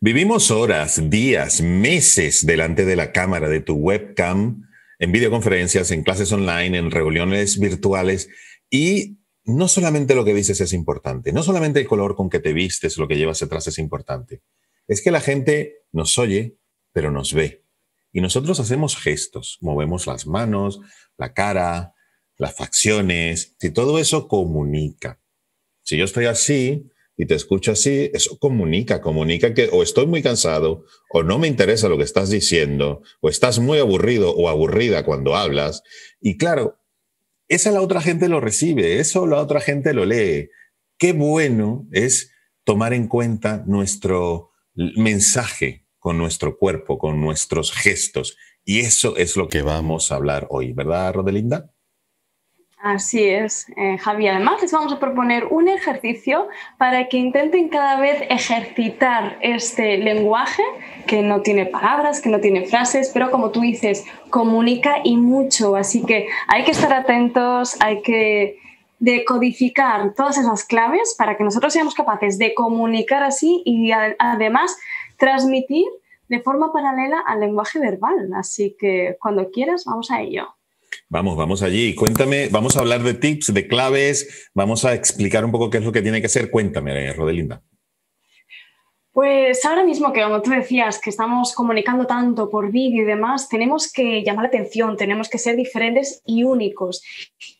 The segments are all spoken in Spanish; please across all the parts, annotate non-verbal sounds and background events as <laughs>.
Vivimos horas, días, meses delante de la cámara de tu webcam, en videoconferencias, en clases online, en reuniones virtuales y no solamente lo que dices es importante, no solamente el color con que te vistes, lo que llevas atrás es importante. Es que la gente nos oye, pero nos ve. Y nosotros hacemos gestos, movemos las manos, la cara, las facciones, y todo eso comunica. Si yo estoy así, y te escucho así, eso comunica, comunica que o estoy muy cansado, o no me interesa lo que estás diciendo, o estás muy aburrido o aburrida cuando hablas. Y claro, esa la otra gente lo recibe, eso la otra gente lo lee. Qué bueno es tomar en cuenta nuestro mensaje con nuestro cuerpo, con nuestros gestos. Y eso es lo que vamos a hablar hoy, ¿verdad, Rodelinda? Así es, eh, Javi. Además, les vamos a proponer un ejercicio para que intenten cada vez ejercitar este lenguaje que no tiene palabras, que no tiene frases, pero como tú dices, comunica y mucho. Así que hay que estar atentos, hay que decodificar todas esas claves para que nosotros seamos capaces de comunicar así y además transmitir de forma paralela al lenguaje verbal. Así que cuando quieras, vamos a ello. Vamos, vamos allí. Cuéntame, vamos a hablar de tips, de claves, vamos a explicar un poco qué es lo que tiene que hacer. Cuéntame, Rodelinda. Pues ahora mismo que como tú decías que estamos comunicando tanto por vídeo y demás, tenemos que llamar la atención, tenemos que ser diferentes y únicos.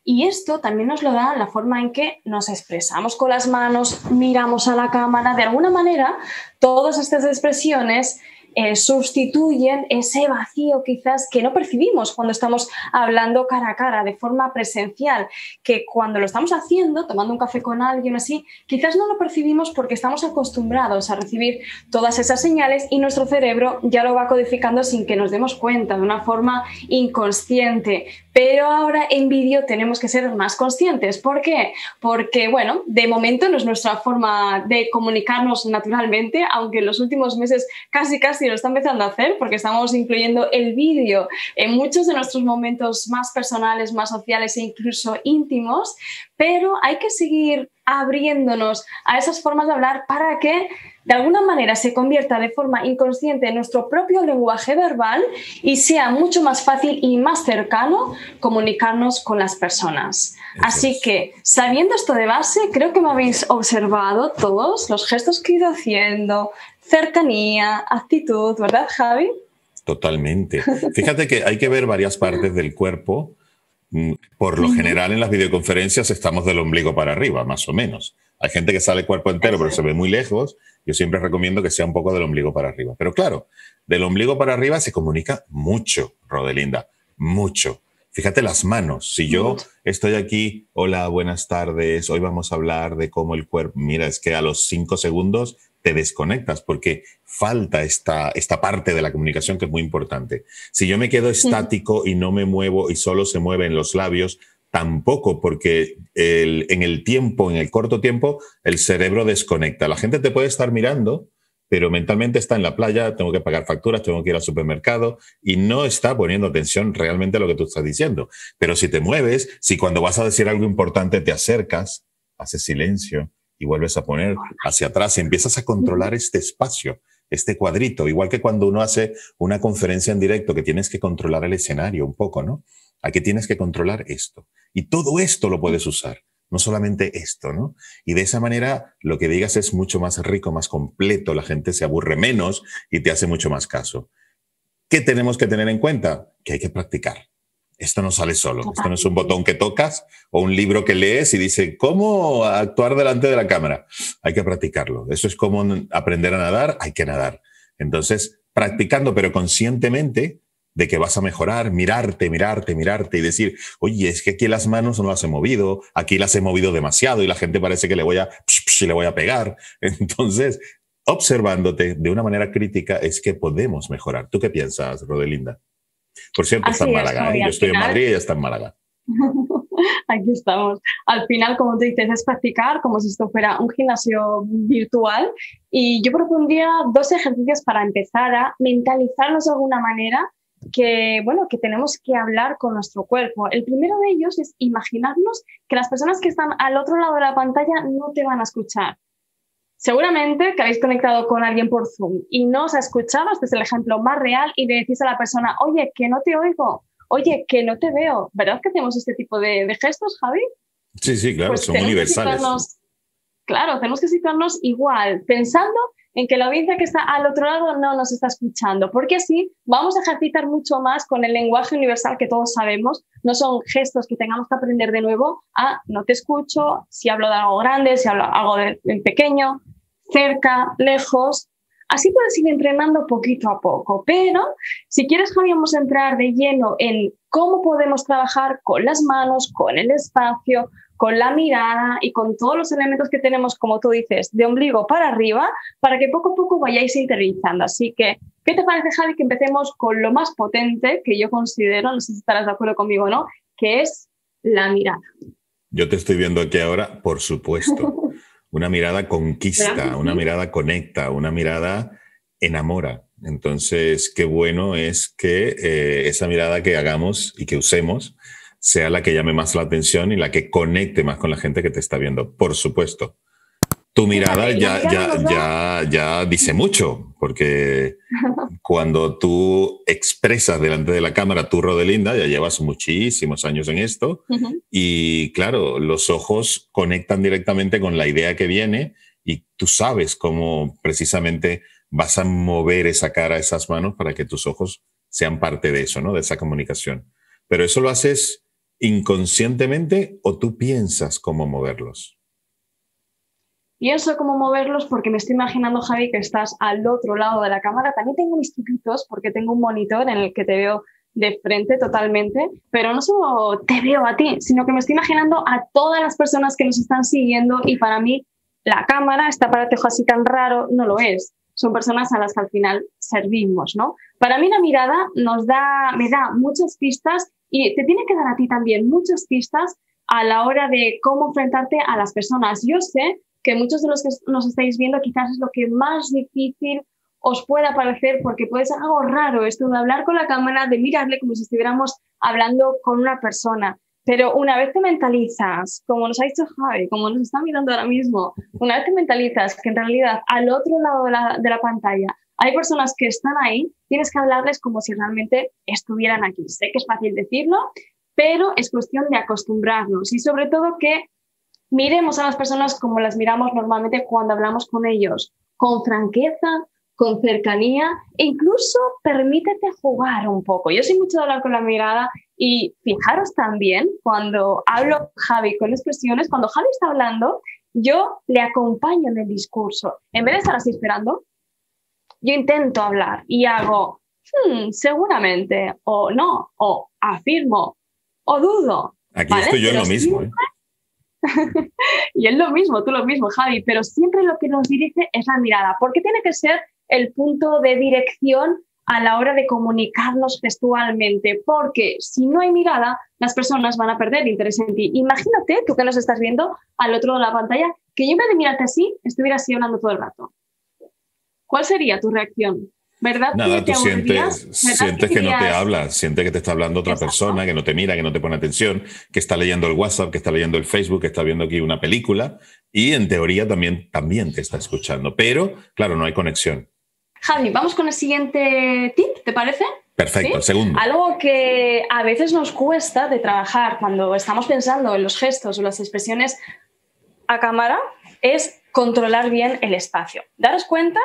Y esto también nos lo da la forma en que nos expresamos con las manos, miramos a la cámara, de alguna manera, todas estas expresiones eh, sustituyen ese vacío quizás que no percibimos cuando estamos hablando cara a cara, de forma presencial, que cuando lo estamos haciendo, tomando un café con alguien así, quizás no lo percibimos porque estamos acostumbrados a recibir todas esas señales y nuestro cerebro ya lo va codificando sin que nos demos cuenta, de una forma inconsciente. Pero ahora en vídeo tenemos que ser más conscientes. ¿Por qué? Porque, bueno, de momento no es nuestra forma de comunicarnos naturalmente, aunque en los últimos meses casi casi lo está empezando a hacer, porque estamos incluyendo el vídeo en muchos de nuestros momentos más personales, más sociales e incluso íntimos, pero hay que seguir abriéndonos a esas formas de hablar para que de alguna manera se convierta de forma inconsciente en nuestro propio lenguaje verbal y sea mucho más fácil y más cercano comunicarnos con las personas. Así que, sabiendo esto de base, creo que me habéis observado todos los gestos que he ido haciendo, cercanía, actitud, ¿verdad, Javi? Totalmente. <laughs> Fíjate que hay que ver varias partes del cuerpo Mm, por lo general en las videoconferencias estamos del ombligo para arriba, más o menos. Hay gente que sale cuerpo entero, pero se ve muy lejos. Yo siempre recomiendo que sea un poco del ombligo para arriba. Pero claro, del ombligo para arriba se comunica mucho, Rodelinda, mucho. Fíjate las manos. Si yo estoy aquí, hola, buenas tardes, hoy vamos a hablar de cómo el cuerpo, mira, es que a los cinco segundos te desconectas porque falta esta, esta parte de la comunicación que es muy importante. Si yo me quedo estático y no me muevo y solo se mueven los labios, tampoco, porque en el tiempo, en el corto tiempo, el cerebro desconecta. La gente te puede estar mirando, pero mentalmente está en la playa, tengo que pagar facturas, tengo que ir al supermercado y no está poniendo atención realmente a lo que tú estás diciendo. Pero si te mueves, si cuando vas a decir algo importante te acercas, haces silencio, y vuelves a poner hacia atrás y empiezas a controlar este espacio, este cuadrito, igual que cuando uno hace una conferencia en directo que tienes que controlar el escenario un poco, ¿no? Aquí tienes que controlar esto. Y todo esto lo puedes usar, no solamente esto, ¿no? Y de esa manera lo que digas es mucho más rico, más completo, la gente se aburre menos y te hace mucho más caso. ¿Qué tenemos que tener en cuenta? Que hay que practicar esto no sale solo. Esto no es un botón que tocas o un libro que lees y dice cómo actuar delante de la cámara. Hay que practicarlo. Eso es como aprender a nadar, hay que nadar. Entonces, practicando, pero conscientemente de que vas a mejorar, mirarte, mirarte, mirarte y decir, oye, es que aquí las manos no las he movido, aquí las he movido demasiado y la gente parece que le voy a, le voy a pegar. <laughs> Entonces, observándote de una manera crítica es que podemos mejorar. ¿Tú qué piensas, Rodelinda? Por cierto, está en Málaga. ¿eh? Yo estoy en Madrid y ella está en Málaga. <laughs> Aquí estamos. Al final, como tú dices, es practicar como si esto fuera un gimnasio virtual. Y yo propondría dos ejercicios para empezar a mentalizarnos de alguna manera que, bueno, que tenemos que hablar con nuestro cuerpo. El primero de ellos es imaginarnos que las personas que están al otro lado de la pantalla no te van a escuchar. Seguramente que habéis conectado con alguien por Zoom y no os ha escuchado, este es el ejemplo más real, y le decís a la persona, oye, que no te oigo, oye, que no te veo. ¿Verdad que hacemos este tipo de, gestos, Javi? Sí, sí, claro, pues son universales. Claro, tenemos que situarnos igual, pensando en que la audiencia que está al otro lado no nos está escuchando, porque así vamos a ejercitar mucho más con el lenguaje universal que todos sabemos. No son gestos que tengamos que aprender de nuevo a no te escucho, si hablo de algo grande, si hablo de algo de, pequeño, cerca, lejos. Así puedes ir entrenando poquito a poco, pero si quieres, vamos a entrar de lleno en cómo podemos trabajar con las manos, con el espacio, con la mirada y con todos los elementos que tenemos, como tú dices, de ombligo para arriba, para que poco a poco vayáis interiorizando. Así que, ¿qué te parece, Javi, que empecemos con lo más potente que yo considero, no sé si estarás de acuerdo conmigo o no, que es la mirada? Yo te estoy viendo aquí ahora, por supuesto. <laughs> Una mirada conquista, una mirada conecta, una mirada enamora. Entonces, qué bueno es que eh, esa mirada que hagamos y que usemos sea la que llame más la atención y la que conecte más con la gente que te está viendo, por supuesto. Tu mirada ya, ya, ya, ya dice mucho, porque cuando tú expresas delante de la cámara tu Rodelinda, ya llevas muchísimos años en esto, y claro, los ojos conectan directamente con la idea que viene y tú sabes cómo precisamente vas a mover esa cara, esas manos, para que tus ojos sean parte de eso, ¿no? De esa comunicación. Pero eso lo haces inconscientemente o tú piensas cómo moverlos? Pienso cómo moverlos porque me estoy imaginando, Javi, que estás al otro lado de la cámara. También tengo mis truquitos porque tengo un monitor en el que te veo de frente totalmente, pero no solo te veo a ti, sino que me estoy imaginando a todas las personas que nos están siguiendo y para mí la cámara, este aparato así tan raro, no lo es. Son personas a las que al final servimos, ¿no? Para mí la mirada nos da, me da muchas pistas y te tiene que dar a ti también muchas pistas a la hora de cómo enfrentarte a las personas. Yo sé que muchos de los que nos estáis viendo quizás es lo que más difícil os pueda parecer porque puede ser algo raro esto de hablar con la cámara, de mirarle como si estuviéramos hablando con una persona. Pero una vez te mentalizas, como nos ha dicho Javi, como nos está mirando ahora mismo, una vez te mentalizas que en realidad al otro lado de la, de la pantalla hay personas que están ahí, tienes que hablarles como si realmente estuvieran aquí. Sé que es fácil decirlo, pero es cuestión de acostumbrarnos y sobre todo que miremos a las personas como las miramos normalmente cuando hablamos con ellos, con franqueza, con cercanía e incluso permítete jugar un poco. Yo soy mucho de hablar con la mirada y fijaros también cuando hablo Javi con expresiones, cuando Javi está hablando, yo le acompaño en el discurso. En vez de estar así esperando, yo intento hablar y hago, hmm, seguramente, o no, o afirmo, o dudo. Aquí estoy yo en lo mismo. ¿eh? <laughs> y es lo mismo, tú lo mismo, Javi, pero siempre lo que nos dirige es la mirada, porque tiene que ser el punto de dirección a la hora de comunicarnos gestualmente, porque si no hay mirada, las personas van a perder interés en ti. Imagínate, tú que nos estás viendo al otro lado de la pantalla, que yo en vez de mirarte así, estuviera así hablando todo el rato. ¿Cuál sería tu reacción? ¿Verdad? Nada, tú sientes, sientes que, no te habla, sientes que te está hablando otra persona, que no te mira, que no te pone atención, que está leyendo el WhatsApp, que está leyendo el Facebook, que está viendo aquí una película y en teoría también, también te está escuchando. Pero, claro, no hay conexión. Javi, vamos con el siguiente tip, ¿te parece? Perfecto, el segundo. Algo que a veces nos cuesta de trabajar cuando estamos pensando en los gestos o las expresiones a cámara es controlar bien el espacio. Daros cuenta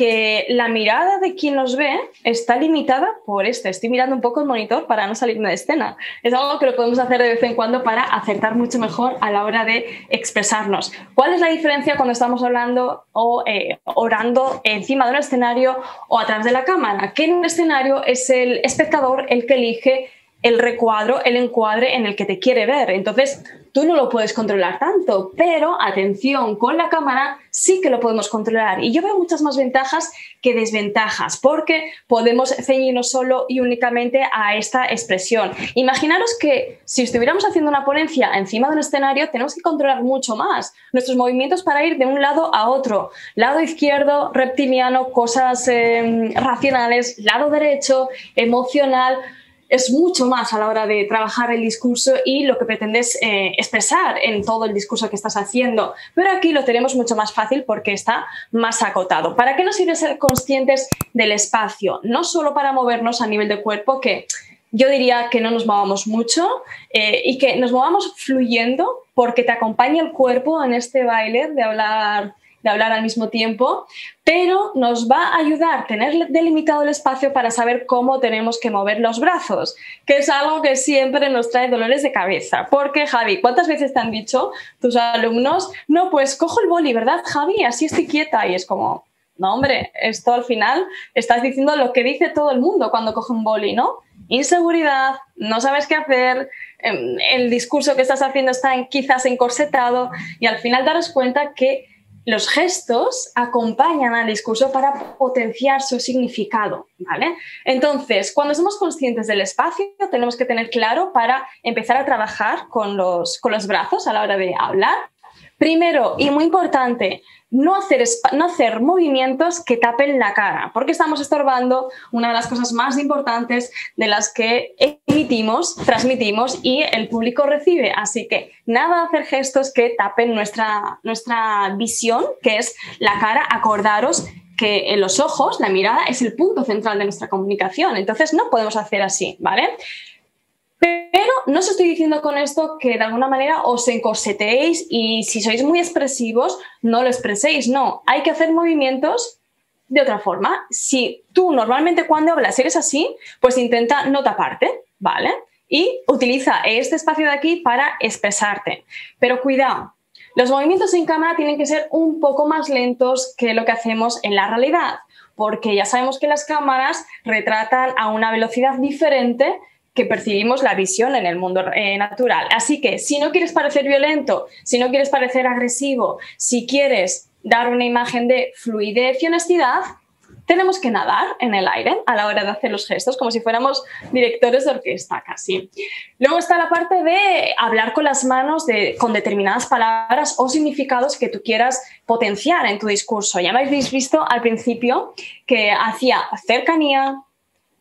que la mirada de quien nos ve está limitada por esto. Estoy mirando un poco el monitor para no salirme de escena. Es algo que lo podemos hacer de vez en cuando para acertar mucho mejor a la hora de expresarnos. ¿Cuál es la diferencia cuando estamos hablando o eh, orando encima de un escenario o a través de la cámara? Que en un escenario es el espectador el que elige el recuadro, el encuadre en el que te quiere ver. Entonces, tú no lo puedes controlar tanto, pero atención, con la cámara sí que lo podemos controlar. Y yo veo muchas más ventajas que desventajas, porque podemos ceñirnos solo y únicamente a esta expresión. Imaginaros que si estuviéramos haciendo una ponencia encima de un escenario, tenemos que controlar mucho más nuestros movimientos para ir de un lado a otro. Lado izquierdo, reptiliano, cosas eh, racionales, lado derecho, emocional es mucho más a la hora de trabajar el discurso y lo que pretendes eh, expresar en todo el discurso que estás haciendo. Pero aquí lo tenemos mucho más fácil porque está más acotado. ¿Para qué nos sirve ser conscientes del espacio? No solo para movernos a nivel de cuerpo, que yo diría que no nos movamos mucho eh, y que nos movamos fluyendo porque te acompaña el cuerpo en este baile de hablar de hablar al mismo tiempo, pero nos va a ayudar tener delimitado el espacio para saber cómo tenemos que mover los brazos, que es algo que siempre nos trae dolores de cabeza. Porque, Javi, ¿cuántas veces te han dicho tus alumnos, no, pues cojo el boli, ¿verdad, Javi? Así estoy quieta y es como, no, hombre, esto al final estás diciendo lo que dice todo el mundo cuando coge un boli, ¿no? Inseguridad, no sabes qué hacer, em, el discurso que estás haciendo está quizás encorsetado y al final daros cuenta que los gestos acompañan al discurso para potenciar su significado, ¿vale? Entonces, cuando somos conscientes del espacio, tenemos que tener claro para empezar a trabajar con los, con los brazos a la hora de hablar. Primero, y muy importante, no hacer, no hacer movimientos que tapen la cara, porque estamos estorbando una de las cosas más importantes de las que emitimos, transmitimos y el público recibe. Así que nada hacer gestos que tapen nuestra, nuestra visión, que es la cara. Acordaros que en los ojos, la mirada es el punto central de nuestra comunicación. Entonces no podemos hacer así, ¿vale? Pero no os estoy diciendo con esto que de alguna manera os encorsetéis y si sois muy expresivos, no lo expreséis. No, hay que hacer movimientos de otra forma. Si tú normalmente cuando hablas eres así, pues intenta no taparte, ¿vale? Y utiliza este espacio de aquí para expresarte. Pero cuidado, los movimientos en cámara tienen que ser un poco más lentos que lo que hacemos en la realidad, porque ya sabemos que las cámaras retratan a una velocidad diferente que percibimos la visión en el mundo eh, natural. Así que si no quieres parecer violento, si no quieres parecer agresivo, si quieres dar una imagen de fluidez y honestidad, tenemos que nadar en el aire a la hora de hacer los gestos, como si fuéramos directores de orquesta casi. Luego está la parte de hablar con las manos de, con determinadas palabras o significados que tú quieras potenciar en tu discurso. Ya me habéis visto al principio que hacía cercanía,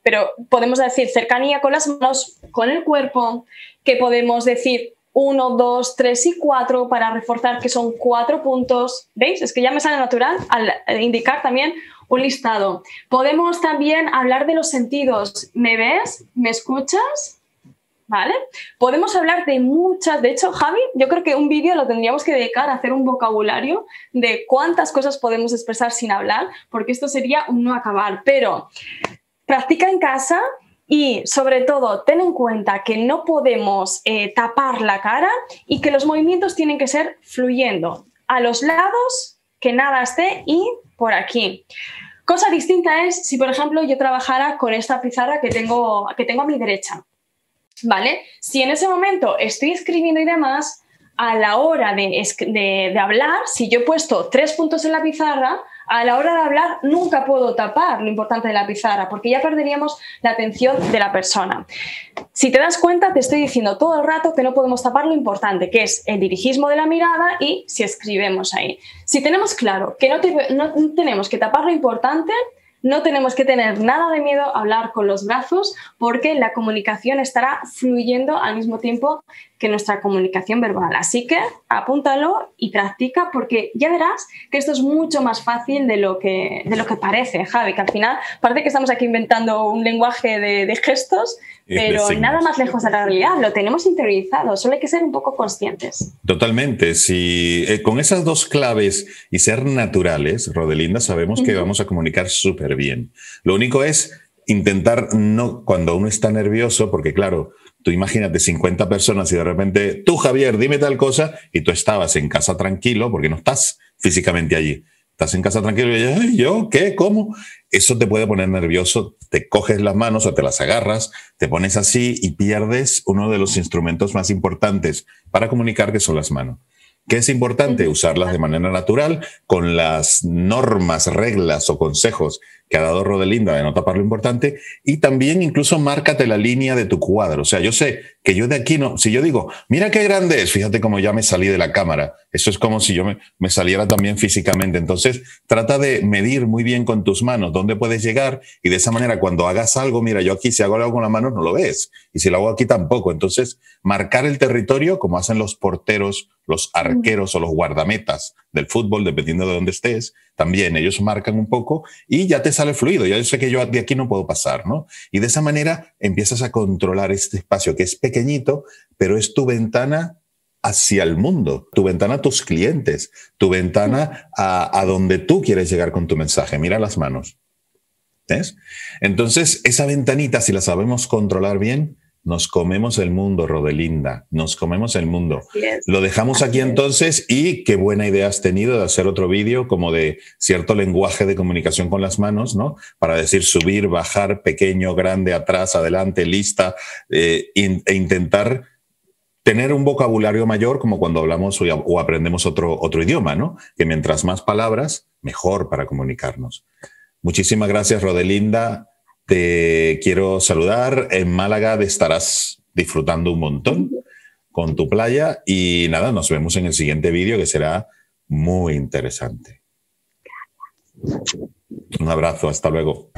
pero podemos decir cercanía con las manos, con el cuerpo, que podemos decir uno, dos, tres y cuatro para reforzar que son cuatro puntos. ¿Veis? Es que ya me sale natural al indicar también un listado. Podemos también hablar de los sentidos. ¿Me ves? ¿Me escuchas? ¿Vale? Podemos hablar de muchas, de hecho, Javi, yo creo que un vídeo lo tendríamos que dedicar a hacer un vocabulario de cuántas cosas podemos expresar sin hablar, porque esto sería un no acabar. Pero practica en casa y sobre todo ten en cuenta que no podemos eh, tapar la cara y que los movimientos tienen que ser fluyendo a los lados, que nada esté y por aquí. Cosa distinta es si, por ejemplo, yo trabajara con esta pizarra que tengo, que tengo a mi derecha. ¿Vale? Si en ese momento estoy escribiendo y demás, a la hora de, de, hablar, si yo he puesto tres puntos en la pizarra, a la hora de hablar nunca puedo tapar lo importante de la pizarra porque ya perderíamos la atención de la persona. Si te das cuenta, te estoy diciendo todo el rato que no podemos tapar lo importante, que es el dirigismo de la mirada y si escribimos ahí. Si tenemos claro que no, no tenemos que tapar lo importante, no tenemos que tener nada de miedo a hablar con los brazos porque la comunicación estará fluyendo al mismo tiempo que nuestra comunicación verbal. Así que apúntalo y practica porque ya verás que esto es mucho más fácil de lo que, de lo que parece, Javi, que al final parece que estamos aquí inventando un lenguaje de, gestos, pero nada más lejos de la realidad, lo tenemos interiorizado, solo hay que ser un poco conscientes. Totalmente, si eh, con esas dos claves y ser naturales, Rodelinda, sabemos que vamos a comunicar súper bien. Lo único es intentar no, cuando uno está nervioso, porque claro, Tú imagínate 50 personas y de repente, tú Javier, dime tal cosa, y tú estabas en casa tranquilo, porque no estás físicamente allí. Estás en casa tranquilo y yo, ¿qué? ¿Cómo? Eso te puede poner nervioso, te coges las manos o te las agarras, te pones así y pierdes uno de los instrumentos más importantes para comunicar, que son las manos. ¿Qué es importante? Usarlas de manera natural, con las normas, reglas o consejos que ha dado Rodelinda de no tapar lo importante y también incluso márcate la línea de tu cuadro. O sea, yo sé que yo de aquí no, si yo digo, mira qué grande es, fíjate cómo ya me salí de la cámara. Eso es como si yo me, me saliera también físicamente. Entonces, trata de medir muy bien con tus manos dónde puedes llegar y de esa manera cuando hagas algo, mira, yo aquí si hago algo con la mano no lo ves y si lo hago aquí tampoco. Entonces, marcar el territorio como hacen los porteros, los arqueros o los guardametas del fútbol, dependiendo de dónde estés, también ellos marcan un poco y ya te sale fluido. Ya sé que yo de aquí no puedo pasar, ¿no? Y de esa manera empiezas a controlar este espacio que es pequeñito, pero es tu ventana hacia el mundo, tu ventana a tus clientes, tu ventana a, a donde tú quieres llegar con tu mensaje. Mira las manos. ¿Ves? Entonces, esa ventanita, si la sabemos controlar bien, nos comemos el mundo, Rodelinda, nos comemos el mundo. Lo dejamos aquí entonces y qué buena idea has tenido de hacer otro vídeo como de cierto lenguaje de comunicación con las manos, ¿no? Para decir subir, bajar, pequeño, grande, atrás, adelante, lista, eh, e intentar tener un vocabulario mayor como cuando hablamos o, aprendemos otro, otro idioma, ¿no? Que mientras más palabras, mejor para comunicarnos. Muchísimas gracias, Rodelinda. Te quiero saludar. En Málaga estarás disfrutando un montón con tu playa y nada, nos vemos en el siguiente vídeo que será muy interesante. Un abrazo, hasta luego.